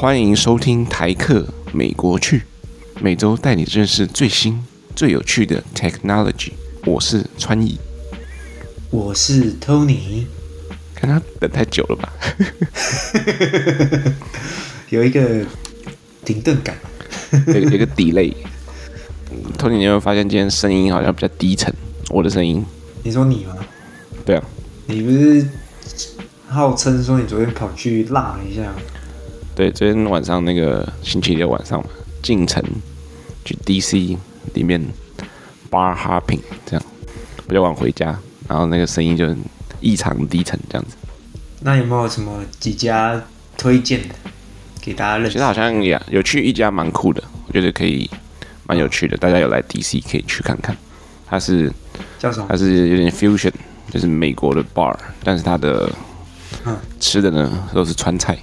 欢迎收听台客美国去，每周带你认识最新最有趣的 technology。我是川艺，我是 Tony。看他等太久了吧？有一个停顿感，有有一个 delay。Tony，你有没有发现今天声音好像比较低沉？我的声音？你说你吗？对啊，你不是号称说你昨天跑去辣了一下？对，昨天晚上那个星期六晚上嘛，进城去 DC 里面 bar hopping 这样，比较晚回家，然后那个声音就异常低沉这样子。那有没有什么几家推荐的给大家认识？其实好像也有去一家蛮酷的，我觉得可以蛮有趣的，大家有来 DC 可以去看看。它是叫什么？它是有点 fusion，就是美国的 bar，但是它的吃的呢都是川菜。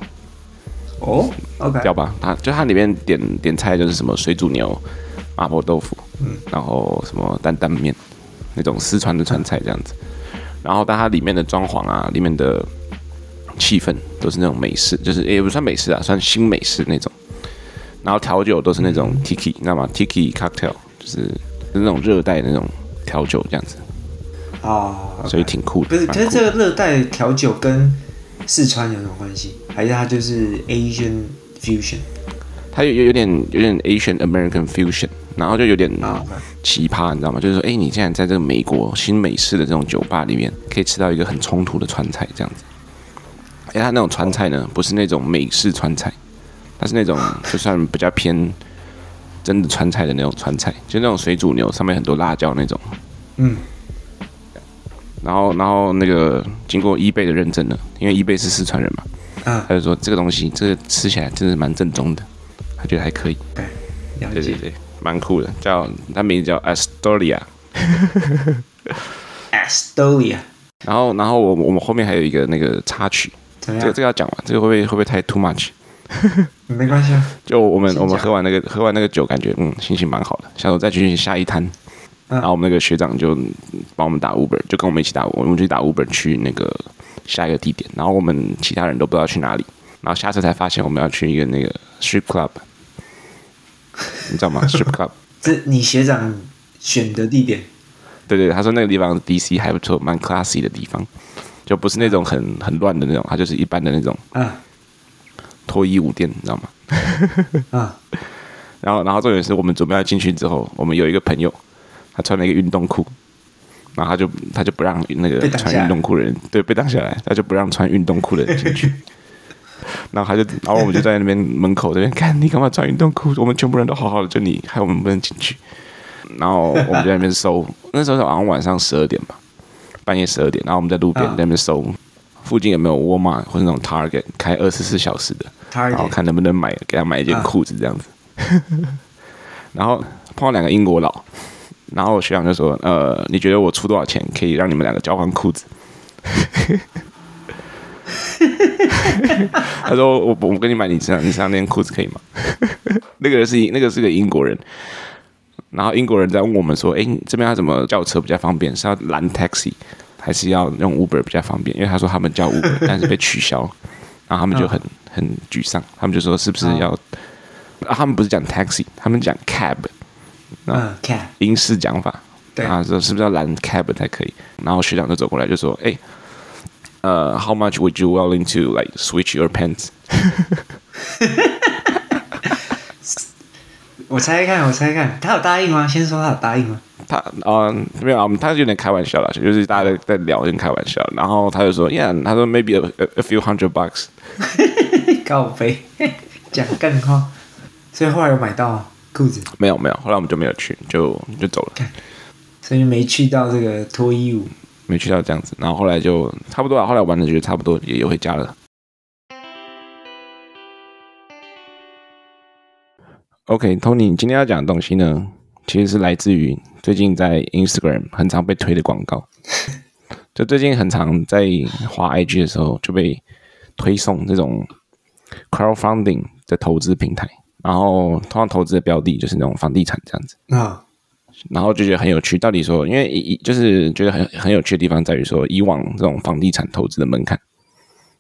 哦，OK，掉吧？它就它里面点点菜就是什么水煮牛、麻婆豆腐，嗯，然后什么担担面，那种四川的川菜这样子。然后但它里面的装潢啊，里面的气氛都是那种美式，就是也不算美式啊，算新美式那种。然后调酒都是那种 Tiki，你知道吗？Tiki cocktail 就是就是那种热带的那种调酒这样子。哦，okay. 所以挺酷的。不是，可是这个热带调酒跟四川有什么关系？还是它就是 Asian fusion？它有有有点有点 Asian American fusion，然后就有点奇葩，你知道吗？就是说，哎、欸，你现在在这个美国新美式的这种酒吧里面，可以吃到一个很冲突的川菜这样子。哎、欸，它那种川菜呢，不是那种美式川菜，它是那种就算比较偏真的川菜的那种川菜，就那种水煮牛上面很多辣椒那种。嗯。然后，然后那个经过伊贝的认证呢，因为伊贝是四川人嘛，他就说这个东西，这个吃起来真的蛮正宗的，他觉得还可以。对，对对对，蛮酷的，叫他名字叫 Astoria，Astoria。然后，然后我我们后面还有一个那个插曲，这个这个要讲完？这个会不会会不会太 too much？没关系啊，就我们我们喝完那个喝完那个酒，感觉嗯心情蛮好的，下周再去下一摊。然后我们那个学长就帮我们打 Uber，就跟我们一起打，我们去打 Uber 去那个下一个地点。然后我们其他人都不知道去哪里，然后下车才发现我们要去一个那个 Strip Club，你知道吗？Strip Club，这你学长选的地点？对对，他说那个地方 DC 还不错，蛮 classy 的地方，就不是那种很很乱的那种，他就是一般的那种啊脱衣舞店，你知道吗？啊，然后然后重点是我们准备要进去之后，我们有一个朋友。他穿了一个运动裤，然后他就他就不让那个穿运动裤的人对被挡下来，他就不让穿运动裤的人进去。然后他就，然后我们就在那边门口这边看，你干嘛穿运动裤？我们全部人都好好的，就你害我们不能进去。然后我们就在那边搜，那时候好像晚上十二点吧，半夜十二点。然后我们在路边在那边搜，附近有没有沃尔玛或者那种 Target 开二十四小时的，然后看能不能买给他买一件裤子这样子。然后碰到两个英国佬。然后学长就说：“呃，你觉得我出多少钱可以让你们两个交换裤子？” 他说：“我我跟你买你身上你身上那件裤子可以吗？”那个人是那个是个英国人。然后英国人在问我们说：“哎，这边要怎么叫车比较方便？是要拦 taxi 还是要用 Uber 比较方便？”因为他说他们叫 Uber，但是被取消。然后他们就很很沮丧，他们就说：“是不是要？”啊，他们不是讲 taxi，他们讲 cab。嗯，cab 英式讲法，对啊，说是不是要拦 cab 才可以？然后学长就走过来就说：“哎，呃，How much would you willing to like switch your pants？” 我猜看，我猜看，他有答应吗？先说他有答应吗？他嗯，没有啊，他有点开玩笑了，就是大家在在聊，有点开玩笑。然后他就说：“Yeah，他说 maybe a, a few hundred bucks。” 高飞讲更话，所以后来有买到啊。裤子没有没有，后来我们就没有去，就就走了。所以没去到这个脱衣舞，没去到这样子。然后后来就差不多了，后来玩的觉得差不多，也也回家了。OK，Tony，你今天要讲的东西呢，其实是来自于最近在 Instagram 很常被推的广告。就最近很常在滑 IG 的时候就被推送这种 crowdfunding 的投资平台。然后通常投资的标的就是那种房地产这样子啊，然后就觉得很有趣。到底说，因为一就是觉得很很有趣的地方在于说，以往这种房地产投资的门槛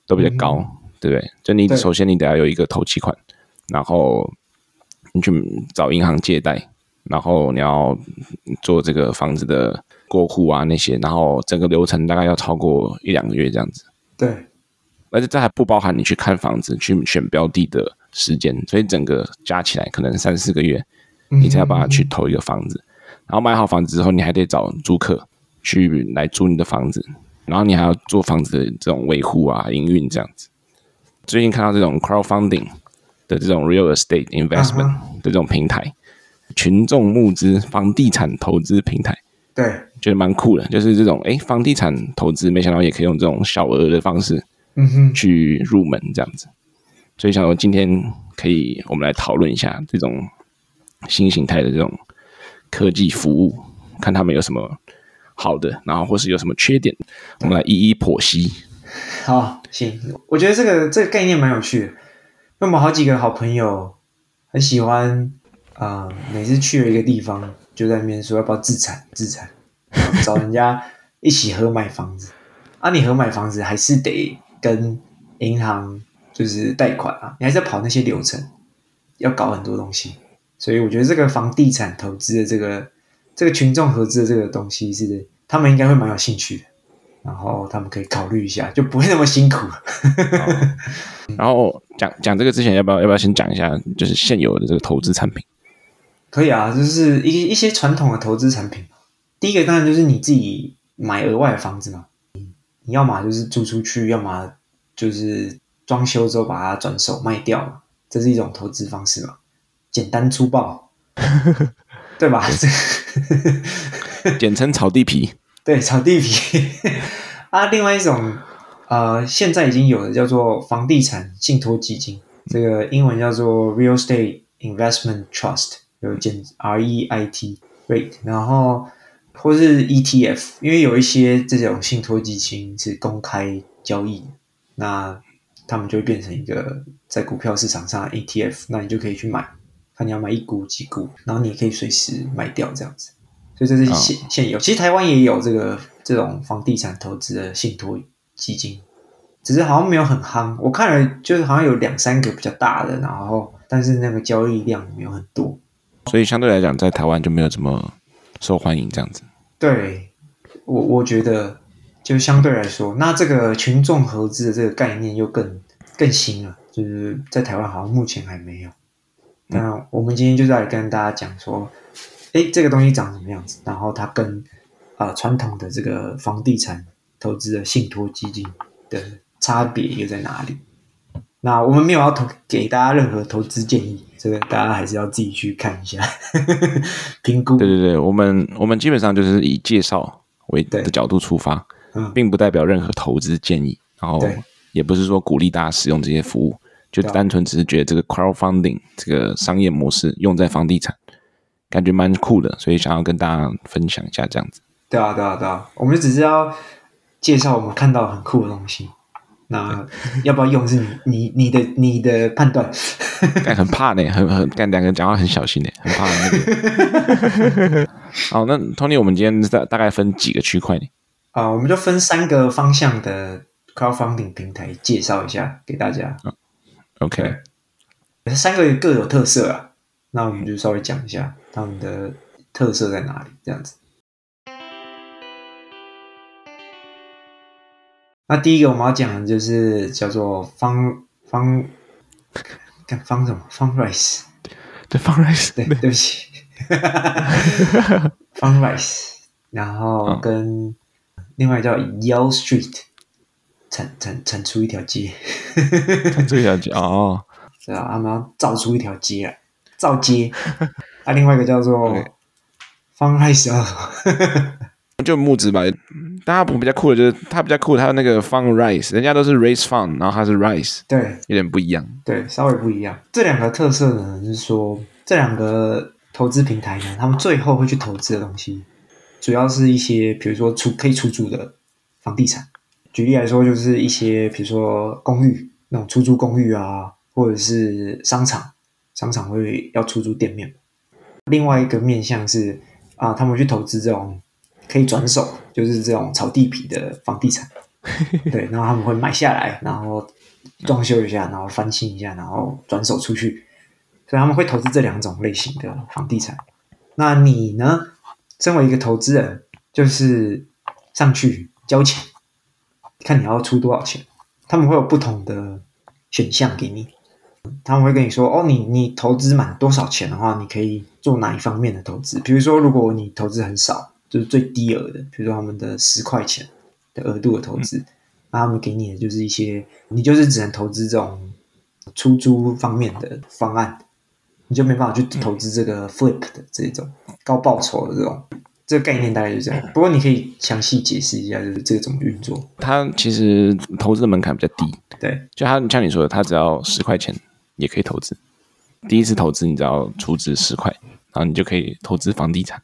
都比较高，嗯、对不对？就你首先你得要有一个头期款，然后你去找银行借贷，然后你要做这个房子的过户啊那些，然后整个流程大概要超过一两个月这样子。对，而且这还不包含你去看房子、去选标的的时间，所以整个加起来可能三四个月，你才要把它去投一个房子。嗯嗯嗯，然后买好房子之后，你还得找租客去来租你的房子，然后你还要做房子的这种维护啊、营运这样子。最近看到这种 crowdfunding 的这种 real estate investment 的这种平台，uh huh. 群众募资房地产投资平台，对，觉得蛮酷的。就是这种哎，房地产投资，没想到也可以用这种小额的方式，嗯哼，去入门这样子。所以想说今天可以我们来讨论一下这种新形态的这种科技服务，看他们有什么好的，然后或是有什么缺点，我们来一一剖析。好，行，我觉得这个这个概念蛮有趣的。那么好几个好朋友很喜欢啊、每次去了一个地方，就在那边说要不要自产自产，找人家一起合买房子。啊，你合买房子还是得跟银行就是贷款啊，你还是要跑那些流程，要搞很多东西。所以我觉得这个房地产投资的这个这个群众合资的这个东西是，他们应该会蛮有兴趣的。然后他们可以考虑一下，就不会那么辛苦。然后讲讲这个之前，要不要要不要先讲一下，就是现有的这个投资产品？可以啊，就是一一些传统的投资产品。第一个当然就是你自己买额外的房子嘛，你要么就是租出去，要么就是装修之后把它转手卖掉嘛，这是一种投资方式嘛，简单粗暴，对吧？简称炒地皮。对，炒地皮 啊，另外一种呃，现在已经有的叫做房地产信托基金，这个英文叫做 Real Estate Investment Trust，有简 REIT，REIT，然后或是 ETF，因为有一些这种信托基金是公开交易，那他们就会变成一个在股票市场上的 ETF，那你就可以去买，看你要买一股几股，然后你也可以随时卖掉这样子。所以这是现现有，其实台湾也有这个这种房地产投资的信托基金，只是好像没有很夯。我看了，就是好像有两三个比较大的，然后但是那个交易量没有很多，所以相对来讲，在台湾就没有这么受欢迎这样子。对，我我觉得就相对来说，那这个群众合资的这个概念又更更新了，就是在台湾好像目前还没有。那我们今天就在跟大家讲说。哎，这个东西长什么样子？然后它跟啊、呃、传统的这个房地产投资的信托基金的差别又在哪里？那我们没有要投给大家任何投资建议，这个大家还是要自己去看一下 评估。对对对，我们我们基本上就是以介绍为的角度出发，嗯、并不代表任何投资建议，然后也不是说鼓励大家使用这些服务，就单纯只是觉得这个 crowdfunding 这个商业模式用在房地产。感觉蛮酷的，所以想要跟大家分享一下这样子。对啊，对啊，对啊，我们只是要介绍我们看到很酷的东西。那要不要用是你你你的你的判断。很怕呢，很很干两个人讲话很小心呢，很怕那个。好，那 Tony，我们今天大大概分几个区块呢？啊，我们就分三个方向的 crowdfunding 平台介绍一下给大家。OK，三个各有特色啊。那我们就稍微讲一下他们的特色在哪里，这样子。那第一个我们要讲的就是叫做方方，看方什么？Fundrise，对，Fundrise，对，对不起，Fundrise，然后跟另外叫 Yell Street，产产产出一条街，产出一条街 哦，是啊，他们要造出一条街来。造街，啊，另外一个叫做方海小，就木子吧。大家比较酷的就是它比较酷，它的那个 Fundrise，人家都是 Raise Fund，然后它是 Rise，对，有点不一样，对，稍微不一样。这两个特色呢，就是说这两个投资平台呢，他们最后会去投资的东西，主要是一些比如说出可以出租的房地产。举例来说，就是一些比如说公寓那种出租公寓啊，或者是商场。商场会要出租店面，另外一个面向是啊，他们去投资这种可以转手，就是这种炒地皮的房地产，对，然后他们会买下来，然后装修一下，然后翻新一下，然后转手出去，所以他们会投资这两种类型的房地产。那你呢？身为一个投资人，就是上去交钱，看你要出多少钱，他们会有不同的选项给你。他们会跟你说：“哦，你你投资满多少钱的话，你可以做哪一方面的投资？比如说，如果你投资很少，就是最低额的，比如说他们的十块钱的额度的投资，嗯、那他们给你的就是一些，你就是只能投资这种出租方面的方案，你就没办法去投资这个 flip 的这种高报酬的这种。这个概念大概就是这样。不过你可以详细解释一下，就是这个怎么运作？它其实投资的门槛比较低，对，就他像你说的，它只要十块钱。”也可以投资，第一次投资你只要出资十块，然后你就可以投资房地产。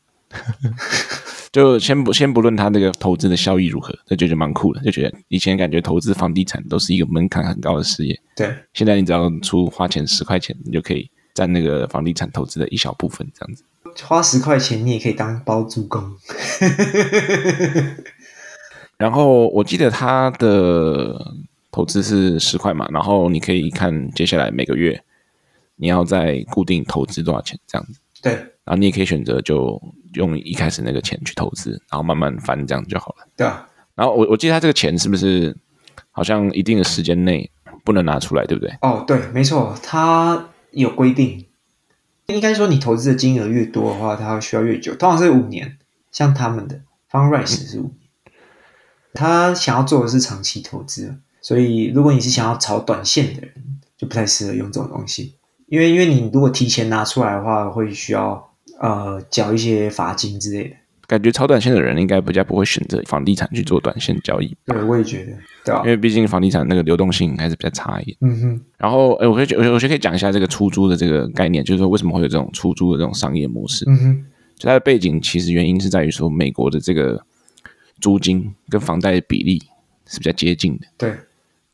就先不先不论它那个投资的效益如何，就觉得蛮酷的，就觉得以前感觉投资房地产都是一个门槛很高的事业。对，现在你只要出花钱十块钱，你就可以占那个房地产投资的一小部分，这样子。花十块钱，你也可以当包租公。然后我记得他的。投资是十块嘛，然后你可以看接下来每个月你要再固定投资多少钱这样子。对，然后你也可以选择就用一开始那个钱去投资，然后慢慢翻这样就好了。对啊。然后我我记得他这个钱是不是好像一定的时间内不能拿出来，对不对？哦，对，没错，他有规定。应该说你投资的金额越多的话，它需要越久，通常是五年。像他们的 Fundrise 是五年，嗯、他想要做的是长期投资。所以，如果你是想要炒短线的人，就不太适合用这种东西，因为因为你如果提前拿出来的话，会需要呃缴一些罚金之类的。感觉炒短线的人应该比较不会选择房地产去做短线交易。对，我也觉得，对啊，因为毕竟房地产那个流动性还是比较差一点。嗯哼。然后，哎，我可以，我我觉得可以讲一下这个出租的这个概念，就是说为什么会有这种出租的这种商业模式。嗯哼。就它的背景其实原因是在于说，美国的这个租金跟房贷的比例是比较接近的。对。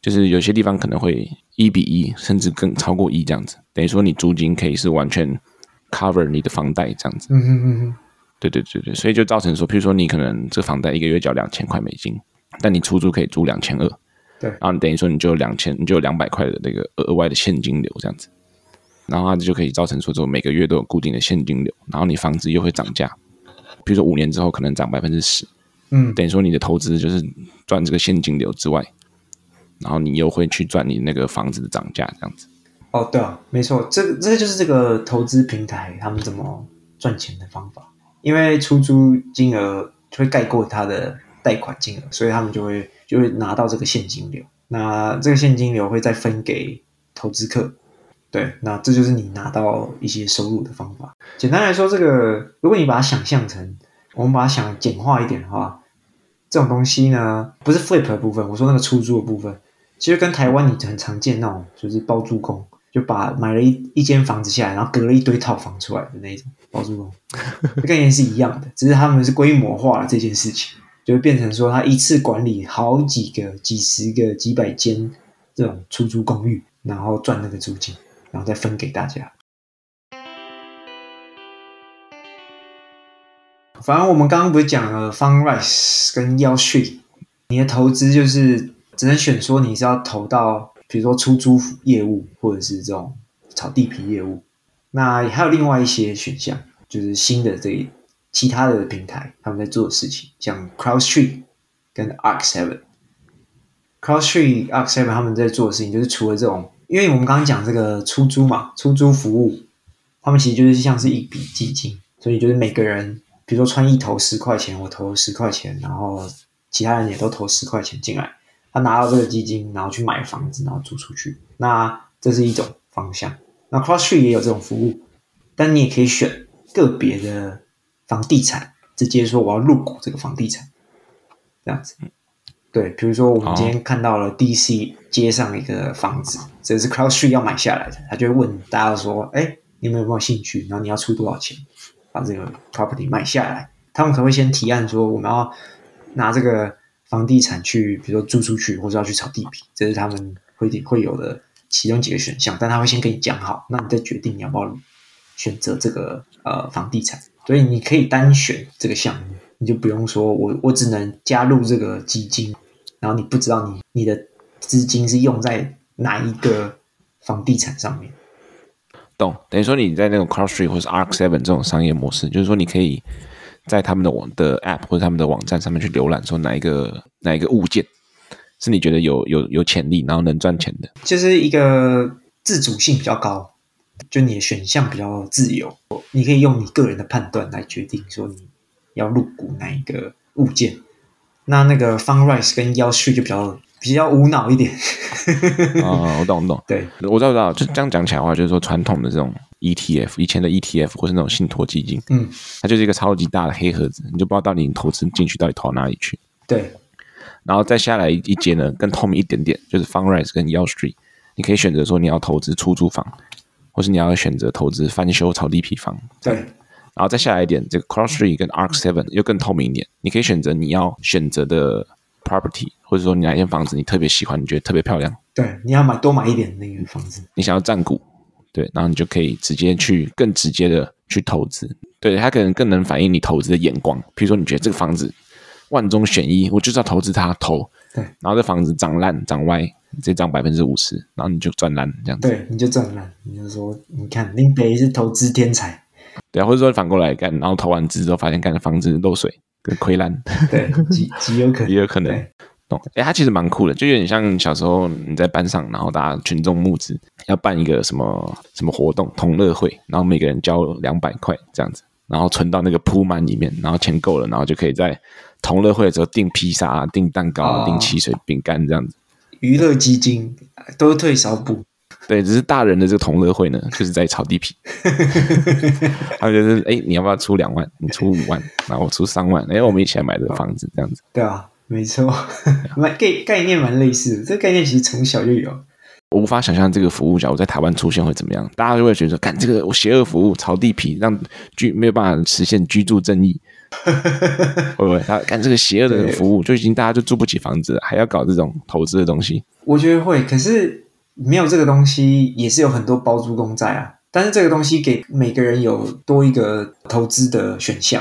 就是有些地方可能会一比一，甚至更超过一这样子，等于说你租金可以是完全 cover 你的房贷这样子。嗯嗯嗯，对对对对，所以就造成说，譬如说你可能这房贷一个月交两千块美金，但你出租可以租两千二，对，然后你等于说你就两千，你就有两百块的那个额外的现金流这样子，然后它就可以造成说，就每个月都有固定的现金流，然后你房子又会涨价，比如说五年之后可能涨百分之十，嗯，等于说你的投资就是赚这个现金流之外。然后你又会去赚你那个房子的涨价，这样子。哦，对啊，没错，这个这个就是这个投资平台他们怎么赚钱的方法。因为出租金额会盖过他的贷款金额，所以他们就会就会拿到这个现金流。那这个现金流会再分给投资客。对，那这就是你拿到一些收入的方法。简单来说，这个如果你把它想象成，我们把它想简化一点的话，这种东西呢，不是 flip 的部分，我说那个出租的部分。其实跟台湾你很常见那种，就是包租公，就把买了一一间房子下来，然后隔了一堆套房出来的那种包租公，概念是一样的，只是他们是规模化了这件事情，就变成说他一次管理好几个、几十个、几百间这种出租公寓，然后赚那个租金，然后再分给大家。反正我们刚刚不是讲了 Fundrise 跟 Youshi 你的投资就是。只能选说你是要投到，比如说出租业务，或者是这种炒地皮业务。那还有另外一些选项，就是新的这其他的平台他们在做的事情，像 CrowdStreet 跟 Arc7。CrowdStreet、Arc7 他们在做的事情，就是除了这种，因为我们刚刚讲这个出租嘛，出租服务，他们其实就是像是一笔基金，所以就是每个人，比如说穿一投十块钱，我投十块钱，然后其他人也都投十块钱进来。他拿到这个基金，然后去买房子，然后租出去。那这是一种方向。那 CrowdStreet 也有这种服务，但你也可以选个别的房地产，直接说我要入股这个房地产，这样子。对，比如说我们今天看到了 DC 街上一个房子，这是 CrowdStreet 要买下来的，他就会问大家说：“哎，你们有没有兴趣？然后你要出多少钱把这个 property 买下来？”他们可能会先提案说：“我们要拿这个。”房地产去，比如说租出去，或者要去炒地皮，这是他们会会有的其中几个选项。但他会先跟你讲好，那你再决定你要不要选择这个呃房地产。所以你可以单选这个项目，你就不用说我我只能加入这个基金，然后你不知道你你的资金是用在哪一个房地产上面。懂，等于说你在那种 Cross Street 或是 Arc Seven 这种商业模式，就是说你可以在他们的网的 App 或者他们的网站上面去浏览，说哪一个哪一个物件是你觉得有有有潜力，然后能赚钱的，就是一个自主性比较高，就你的选项比较自由，你可以用你个人的判断来决定说你要入股哪一个物件。那那个 Fundrise 跟 Yellowstreet 就比较。比较无脑一点啊，我懂我懂，对，我知道，我知道，就这样讲起来的话，就是说传统的这种 ETF，以前的 ETF 或是那种信托基金，嗯，它就是一个超级大的黑盒子，你就不知道到底你投资进去到底投到哪里去。对，然后再下来一节呢，更透明一点点，就是 Fundrise 跟 Yellowstreet，你可以选择说你要投资出租房，或是你要选择投资翻修炒地皮房。对，然后再下来一点，这个 Cross Street 跟 Arc Seven 又更透明一点，你可以选择你要选择的。property，或者说你哪间房子你特别喜欢，你觉得特别漂亮，对，你要买多买一点那个房子，你想要占股，对，然后你就可以直接去更直接的去投资，对，它可能更能反映你投资的眼光。比如说你觉得这个房子万中选一，我就是要投资它，投，对，然后这房子涨烂涨歪，直接涨百分之五十，然后你就赚烂这样子，对，你就赚烂，你就说你看林北是投资天才，对啊，或者说反过来干，然后投完资之后发现干的房子漏水。亏烂，对，极极有可能，也有可能。懂，哎，他其实蛮酷的，就有点像小时候你在班上，然后大家群众募资，要办一个什么什么活动，同乐会，然后每个人交两百块这样子，然后存到那个铺满里面，然后钱够了，然后就可以在同乐会的时候订披萨、订蛋糕、啊订汽水、饼干这样子。娱乐基金都退少补。对，只是大人的这个同乐会呢，就是在炒地皮。他就是，哎，你要不要出两万？你出五万，然后我出三万，哎，我们一起来买这个房子，这样子。对啊，没错，概概念蛮类似的。这个概念其实从小就有。我无法想象这个服务假如在台湾出现会怎么样，大家就会觉得说，干这个我邪恶服务，炒地皮，让居没有办法实现居住正义。会不会？他干这个邪恶的服务，就已经大家就住不起房子了，还要搞这种投资的东西？我觉得会，可是。没有这个东西，也是有很多包租公在啊。但是这个东西给每个人有多一个投资的选项，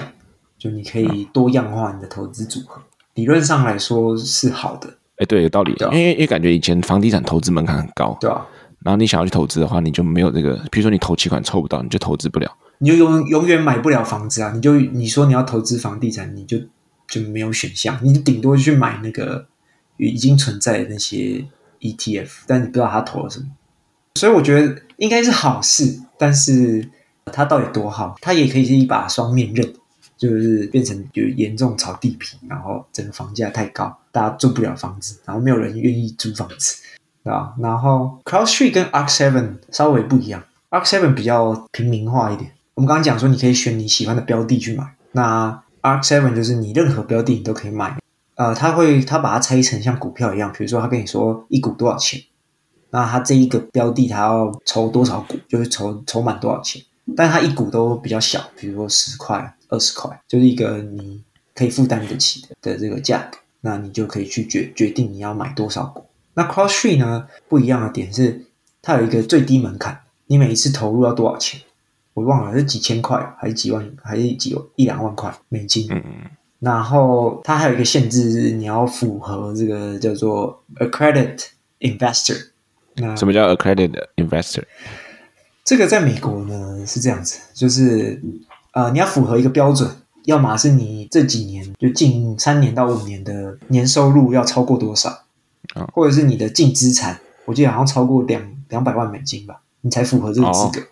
就你可以多样化你的投资组合。理论上来说是好的。哎，对，有道理。因为因为感觉以前房地产投资门槛很高，对啊。然后你想要去投资的话，你就没有这个，比如说你投期款凑不到，你就投资不了，你就永永远买不了房子啊。你就你说你要投资房地产，你就就没有选项，你顶多去买那个已经存在的那些。ETF，但你不知道他投了什么，所以我觉得应该是好事。但是它到底多好？它也可以是一把双面刃，就是变成就严重炒地皮，然后整个房价太高，大家住不了房子，然后没有人愿意租房子，对吧？然后 CrowdStreet 跟 Arc Seven 稍微不一样，Arc Seven 比较平民化一点。我们刚刚讲说，你可以选你喜欢的标的去买，那 Arc Seven 就是你任何标的你都可以买。呃，他会他把它拆成像股票一样，比如说他跟你说一股多少钱，那他这一个标的他要筹多少股，就是筹筹满多少钱，但他一股都比较小，比如说十块、二十块，就是一个你可以负担得起的的这个价格，那你就可以去决决定你要买多少股。那 Cross Tree 呢，不一样的点是，它有一个最低门槛，你每一次投入要多少钱？我忘了是几千块还是几万还是几一两万块美金？嗯嗯。然后它还有一个限制是，你要符合这个叫做 accredited investor。那什么叫 accredited investor？这个在美国呢是这样子，就是呃你要符合一个标准，要么是你这几年就近三年到五年的年收入要超过多少，或者是你的净资产，我记得好像超过两两百万美金吧，你才符合这个资格。哦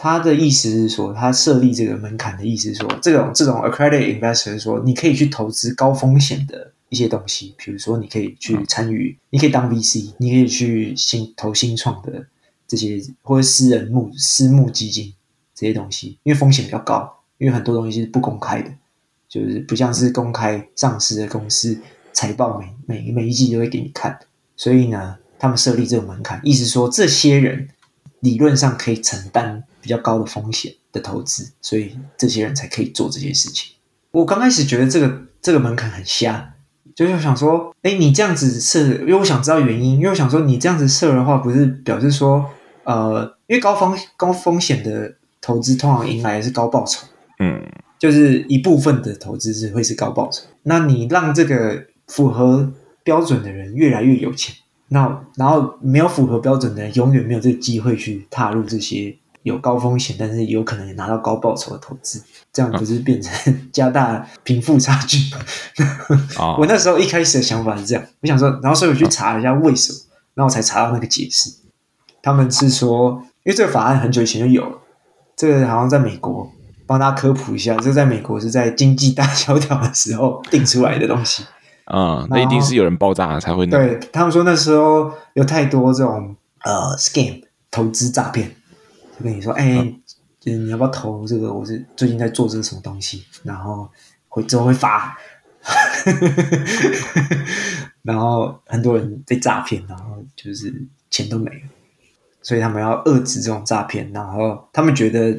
他的意思是说，他设立这个门槛的意思是说，这种这种 accredited investor 是说，你可以去投资高风险的一些东西，比如说你可以去参与，你可以当 VC，你可以去新投新创的这些或者私人募私募基金这些东西，因为风险比较高，因为很多东西是不公开的，就是不像是公开上市的公司财报每每每一季都会给你看，所以呢，他们设立这个门槛，意思说这些人理论上可以承担。比较高的风险的投资，所以这些人才可以做这些事情。我刚开始觉得这个这个门槛很瞎，就是想说，哎，你这样子设，因为我想知道原因，因为我想说，你这样子设的话，不是表示说，呃，因为高风高风险的投资通常迎来的是高报酬，嗯，就是一部分的投资是会是高报酬。那你让这个符合标准的人越来越有钱，那然后没有符合标准的人永远没有这个机会去踏入这些。有高风险，但是有可能也拿到高报酬的投资，这样不是变成 加大贫富差距吗？哦、我那时候一开始的想法是这样，我想说，然后所以我去查了一下为什么，然后我才查到那个解释。他们是说，因为这个法案很久以前就有了，这个好像在美国，帮大家科普一下，这个在美国是在经济大萧条的时候定出来的东西。啊、嗯，那一定是有人爆炸了才会那。对，他们说那时候有太多这种呃 scam 投资诈骗，就跟你说，哎、欸，嗯、就是你要不要投这个？我是最近在做这个什么东西，然后会之后会发，然后很多人被诈骗，然后就是钱都没了，所以他们要遏制这种诈骗，然后他们觉得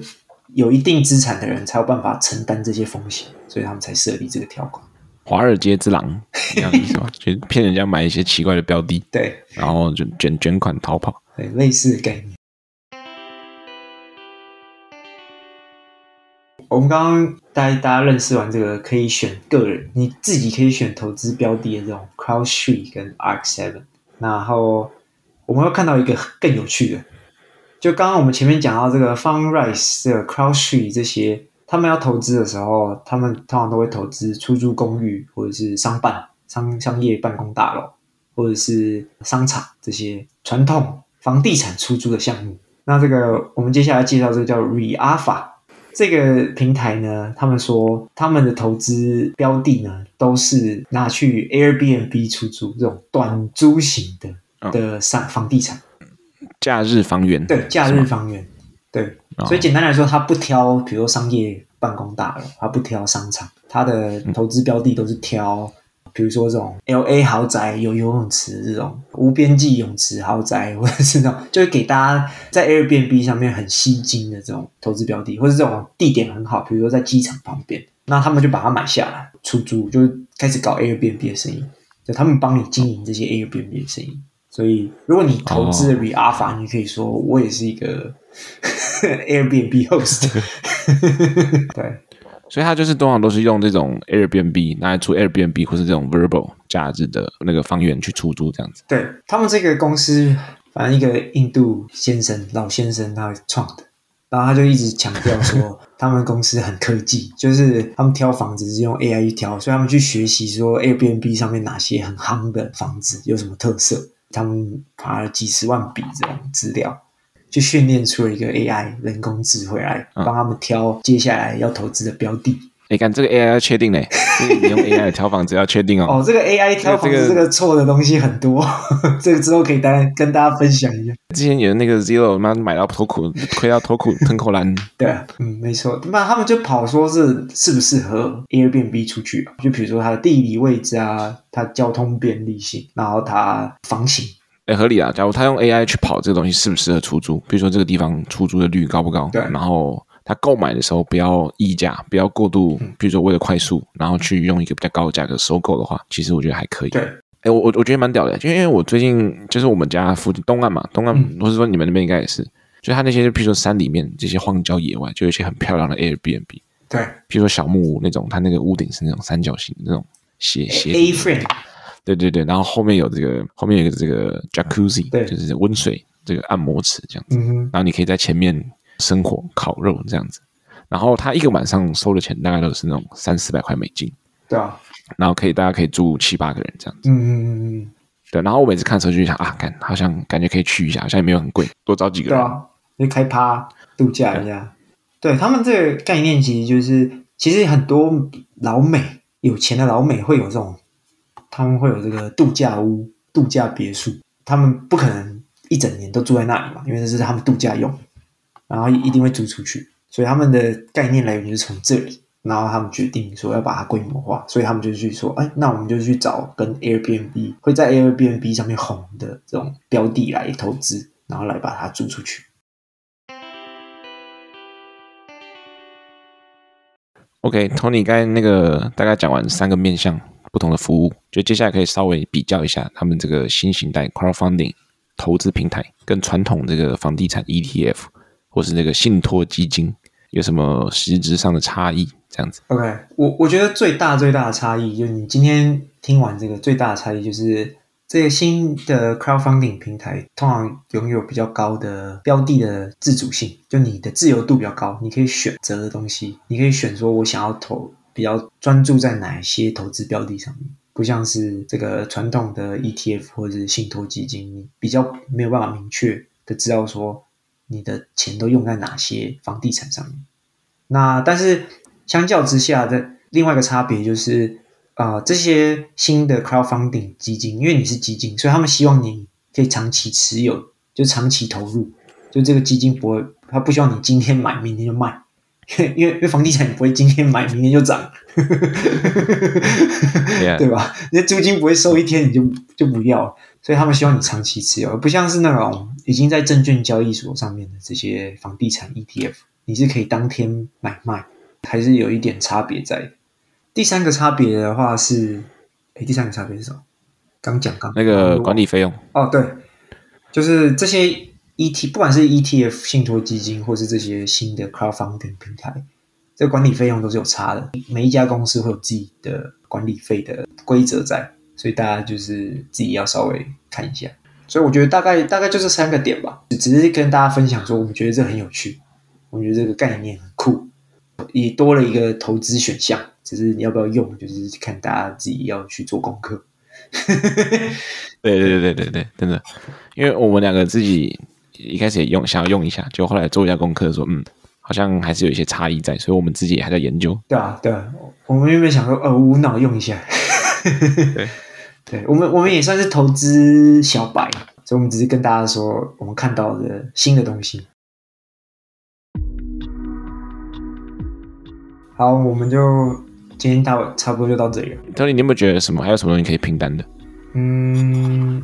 有一定资产的人才有办法承担这些风险，所以他们才设立这个条款。华尔街之狼这样意思吧？就骗人家买一些奇怪的标的，对，然后就卷卷款逃跑，对，类似的概念。我们刚刚大家大家认识完这个，可以选个人，你自己可以选投资标的的这种 CrowdStrike 跟 Arc Seven。然后我们会看到一个更有趣的，就刚刚我们前面讲到这个 Fundrise 这个 CrowdStrike 这些。他们要投资的时候，他们通常都会投资出租公寓，或者是商办、商商业办公大楼，或者是商场这些传统房地产出租的项目。那这个我们接下来介绍这个叫 ReAlpha 这个平台呢，他们说他们的投资标的呢，都是拿去 Airbnb 出租这种短租型的的商房地产，假日房源。对，假日房源。对，所以简单来说，他不挑，比如商业办公大楼，他不挑商场，他的投资标的都是挑，比如说这种 LA 豪宅有游泳池这种无边际泳池豪宅，或者是那种，就会给大家在 Airbnb 上面很吸睛的这种投资标的，或者这种地点很好，比如说在机场旁边，那他们就把它买下来出租，就是开始搞 Airbnb 的生意，就他们帮你经营这些 Airbnb 的生意。所以，如果你投资 ReAlpha，、oh. 你可以说我也是一个 Airbnb host。对，所以他就是通常都是用这种 Airbnb 拿来出 Airbnb 或是这种 Verbal 假日的那个房源去出租这样子。对，他们这个公司，反正一个印度先生老先生他创的，然后他就一直强调说，他们公司很科技，就是他们挑房子是用 AI 去挑，所以他们去学习说 Airbnb 上面哪些很夯的房子有什么特色。他们爬了几十万笔这种资料，就训练出了一个 AI 人工智慧来帮他们挑接下来要投资的标的。你看、欸、这个 AI 要确定嘞？你用 AI 挑房子要确定哦。哦，这个 AI 挑房子这个错的东西很多，这个之后可以单跟大家分享一下。之前有那个 Zillow 妈买到头苦，亏到头苦吞口烂。对啊，嗯，没错。那他们就跑说是适不适合 Airbnb 出去？就比如说它的地理位置啊，它交通便利性，然后它房型。哎，合理啊。假如他用 AI 去跑这个东西，适不适合出租？比如说这个地方出租的率高不高？对，然后。他购买的时候不要溢价，不要过度，比如说为了快速，然后去用一个比较高的价格收购的话，其实我觉得还可以。对，哎，我我我觉得蛮屌的，就因为我最近就是我们家附近东岸嘛，东岸，或者、嗯、说你们那边应该也是，就他那些，比如说山里面这些荒郊野外，就有一些很漂亮的 Airbnb。对，比如说小木屋那种，它那个屋顶是那种三角形的那种斜斜。A frame。对对对，然后后面有这个，后面有个这个 Jacuzzi，对，就是温水这个按摩池这样子。嗯。然后你可以在前面生火烤肉这样子。然后他一个晚上收的钱大概都是那种三四百块美金，对啊，然后可以大家可以住七八个人这样子，嗯嗯嗯嗯，对。然后我每次看的时候就想啊，看好像感觉可以去一下，好像也没有很贵，多找几个人，对啊，就开趴度假一下。对，对他们这个概念其实就是，其实很多老美有钱的老美会有这种，他们会有这个度假屋、度假别墅，他们不可能一整年都住在那里嘛，因为这是他们度假用，然后一定会租出去。所以他们的概念来源就是从这里，然后他们决定说要把它规模化，所以他们就去说，哎，那我们就去找跟 Airbnb 会在 Airbnb 上面红的这种标的来投资，然后来把它租出去。OK，Tony，刚才那个大概讲完三个面向。不同的服务，就接下来可以稍微比较一下他们这个新型代 Crowdfunding 投资平台跟传统这个房地产 ETF。或是那个信托基金有什么实质上的差异？这样子，OK，我我觉得最大最大的差异就你今天听完这个最大的差异就是这个新的 crowdfunding 平台通常拥有比较高的标的的自主性，就你的自由度比较高，你可以选择的东西，你可以选说我想要投比较专注在哪些投资标的上面，不像是这个传统的 ETF 或者是信托基金，你比较没有办法明确的知道说你的钱都用在哪些房地产上面。那但是相较之下的另外一个差别就是，啊、呃，这些新的 crowdfunding 基金，因为你是基金，所以他们希望你可以长期持有，就长期投入，就这个基金不会，他不希望你今天买，明天就卖，因为因为房地产你不会今天买，明天就涨.对吧？你的租金不会收一天你就就不要，所以他们希望你长期持有，不像是那种已经在证券交易所上面的这些房地产 ETF，你是可以当天买卖。还是有一点差别在。第三个差别的话是，哎，第三个差别是什么？刚讲刚那个管理费用哦，对，就是这些 ET，不管是 ETF 信托基金，或是这些新的 crowdfunding 平台，这管理费用都是有差的。每一家公司会有自己的管理费的规则在，所以大家就是自己要稍微看一下。所以我觉得大概大概就这三个点吧，只是跟大家分享说，我们觉得这很有趣，我们觉得这个概念很酷。也多了一个投资选项，只是你要不要用，就是看大家自己要去做功课。对对对对对对，真的，因为我们两个自己一开始也用，想要用一下，就后来做一下功课，说嗯，好像还是有一些差异在，所以我们自己也还在研究。对啊，对啊，我们原本想说，呃，无脑用一下。对，对我们我们也算是投资小白，所以我们只是跟大家说我们看到的新的东西。好，我们就今天到差不多就到这里了。Tony，你有没有觉得什么？还有什么东西可以拼单的？嗯，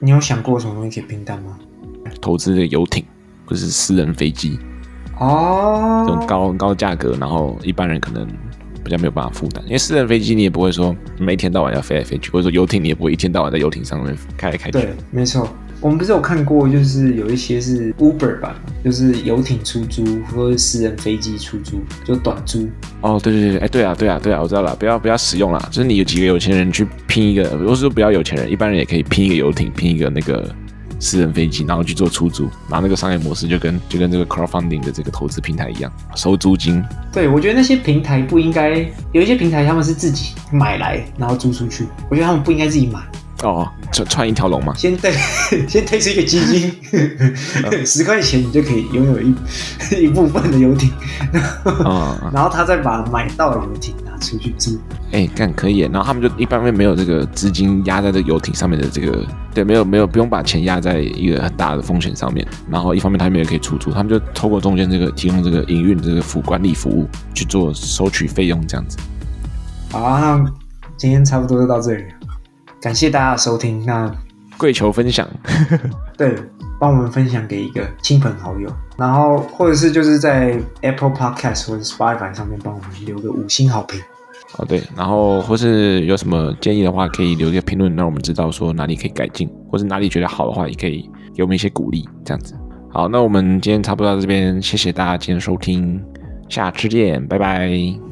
你有想过什么东西可以拼单吗？投资的游艇，或是私人飞机哦，这种高高价格，然后一般人可能比较没有办法负担。因为私人飞机你也不会说每一天到晚要飞来飞去，或者说游艇你也不会一天到晚在游艇上面开来开去。对，没错。我们不是有看过，就是有一些是 Uber 吧，就是游艇出租或者私人飞机出租，就短租。哦，对对对，哎，对啊，对啊，对啊，我知道了，不要不要使用啦，就是你有几个有钱人去拼一个，如果是说不要有钱人，一般人也可以拼一个游艇，拼一个那个私人飞机，然后去做出租，然后那个商业模式就跟就跟这个 crowdfunding 的这个投资平台一样，收租金。对，我觉得那些平台不应该有一些平台他们是自己买来然后租出去，我觉得他们不应该自己买。哦，串串一条龙嘛。先对，先推出一个基金，十块钱你就可以拥有一 一部分的游艇，哦、然后他再把买到的游艇拿出去租。哎，干可以。然后他们就一般会没有这个资金压在这个游艇上面的这个，对，没有没有不用把钱压在一个很大的风险上面。然后一方面他们也可以出租，他们就透过中间这个提供这个营运这个服管理服务去做收取费用这样子。好啊，那今天差不多就到这里。感谢大家的收听，那跪求分享，对，帮我们分享给一个亲朋好友，然后或者是就是在 Apple Podcast 或者 Spotify 上面帮我们留个五星好评。哦，对，然后或是有什么建议的话，可以留一个评论，让我们知道说哪里可以改进，或是哪里觉得好的话，也可以给我们一些鼓励，这样子。好，那我们今天差不多到这边，谢谢大家今天收听，下次见，拜拜。